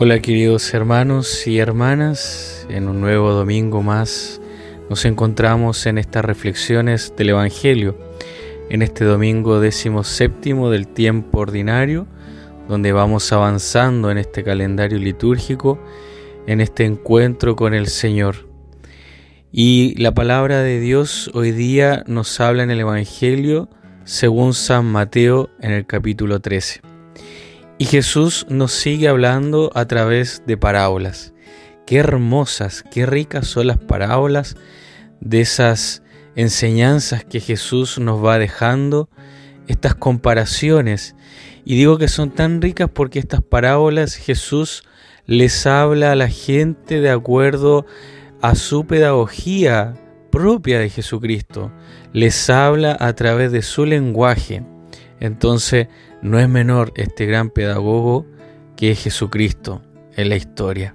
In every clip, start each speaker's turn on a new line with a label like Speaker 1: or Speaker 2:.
Speaker 1: Hola queridos hermanos y hermanas, en un nuevo domingo más nos encontramos en estas reflexiones del Evangelio, en este domingo décimo séptimo del tiempo ordinario, donde vamos avanzando en este calendario litúrgico, en este encuentro con el Señor. Y la palabra de Dios hoy día nos habla en el Evangelio según San Mateo en el capítulo 13. Y Jesús nos sigue hablando a través de parábolas. Qué hermosas, qué ricas son las parábolas de esas enseñanzas que Jesús nos va dejando, estas comparaciones. Y digo que son tan ricas porque estas parábolas Jesús les habla a la gente de acuerdo a su pedagogía propia de Jesucristo. Les habla a través de su lenguaje. Entonces, no es menor este gran pedagogo que es Jesucristo en la historia.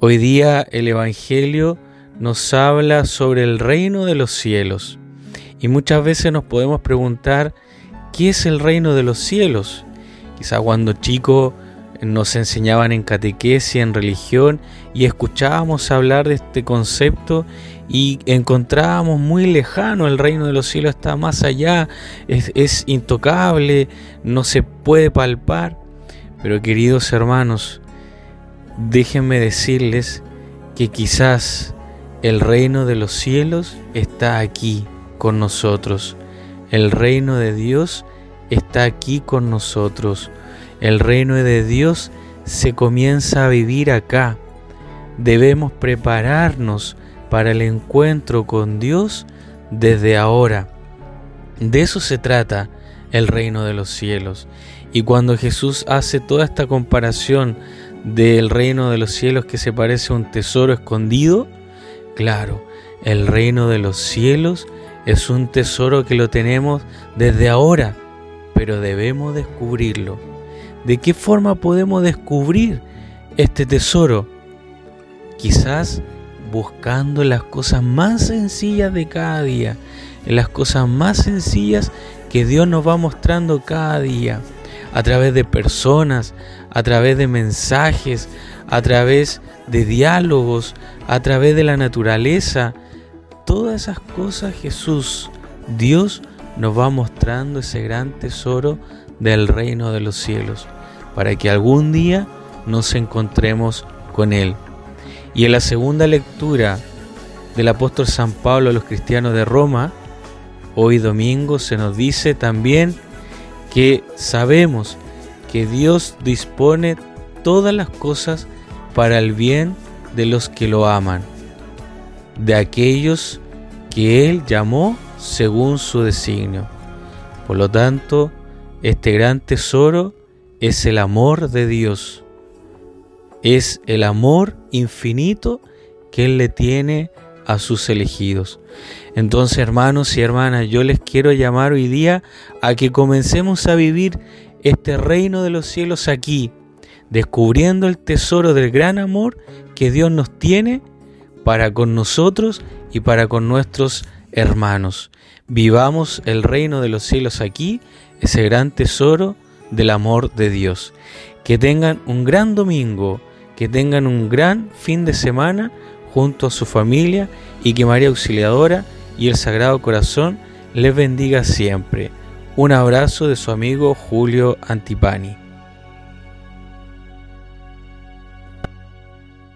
Speaker 1: Hoy día el Evangelio nos habla sobre el reino de los cielos y muchas veces nos podemos preguntar ¿qué es el reino de los cielos? Quizá cuando chicos nos enseñaban en catequesis, en religión y escuchábamos hablar de este concepto y encontrábamos muy lejano el reino de los cielos, está más allá, es, es intocable, no se puede palpar. Pero queridos hermanos, déjenme decirles que quizás el reino de los cielos está aquí con nosotros. El reino de Dios está aquí con nosotros. El reino de Dios se comienza a vivir acá. Debemos prepararnos para el encuentro con Dios desde ahora. De eso se trata el reino de los cielos. Y cuando Jesús hace toda esta comparación del reino de los cielos que se parece a un tesoro escondido, claro, el reino de los cielos es un tesoro que lo tenemos desde ahora, pero debemos descubrirlo. ¿De qué forma podemos descubrir este tesoro? Quizás buscando las cosas más sencillas de cada día, las cosas más sencillas que Dios nos va mostrando cada día, a través de personas, a través de mensajes, a través de diálogos, a través de la naturaleza. Todas esas cosas Jesús, Dios, nos va mostrando ese gran tesoro del reino de los cielos, para que algún día nos encontremos con Él. Y en la segunda lectura del apóstol San Pablo a los cristianos de Roma, hoy domingo se nos dice también que sabemos que Dios dispone todas las cosas para el bien de los que lo aman, de aquellos que Él llamó según su designio. Por lo tanto, este gran tesoro es el amor de Dios es el amor infinito que Él le tiene a sus elegidos. Entonces, hermanos y hermanas, yo les quiero llamar hoy día a que comencemos a vivir este reino de los cielos aquí, descubriendo el tesoro del gran amor que Dios nos tiene para con nosotros y para con nuestros hermanos. Vivamos el reino de los cielos aquí, ese gran tesoro del amor de Dios. Que tengan un gran domingo que tengan un gran fin de semana junto a su familia y que María Auxiliadora y el Sagrado Corazón les bendiga siempre. Un abrazo de su amigo Julio Antipani.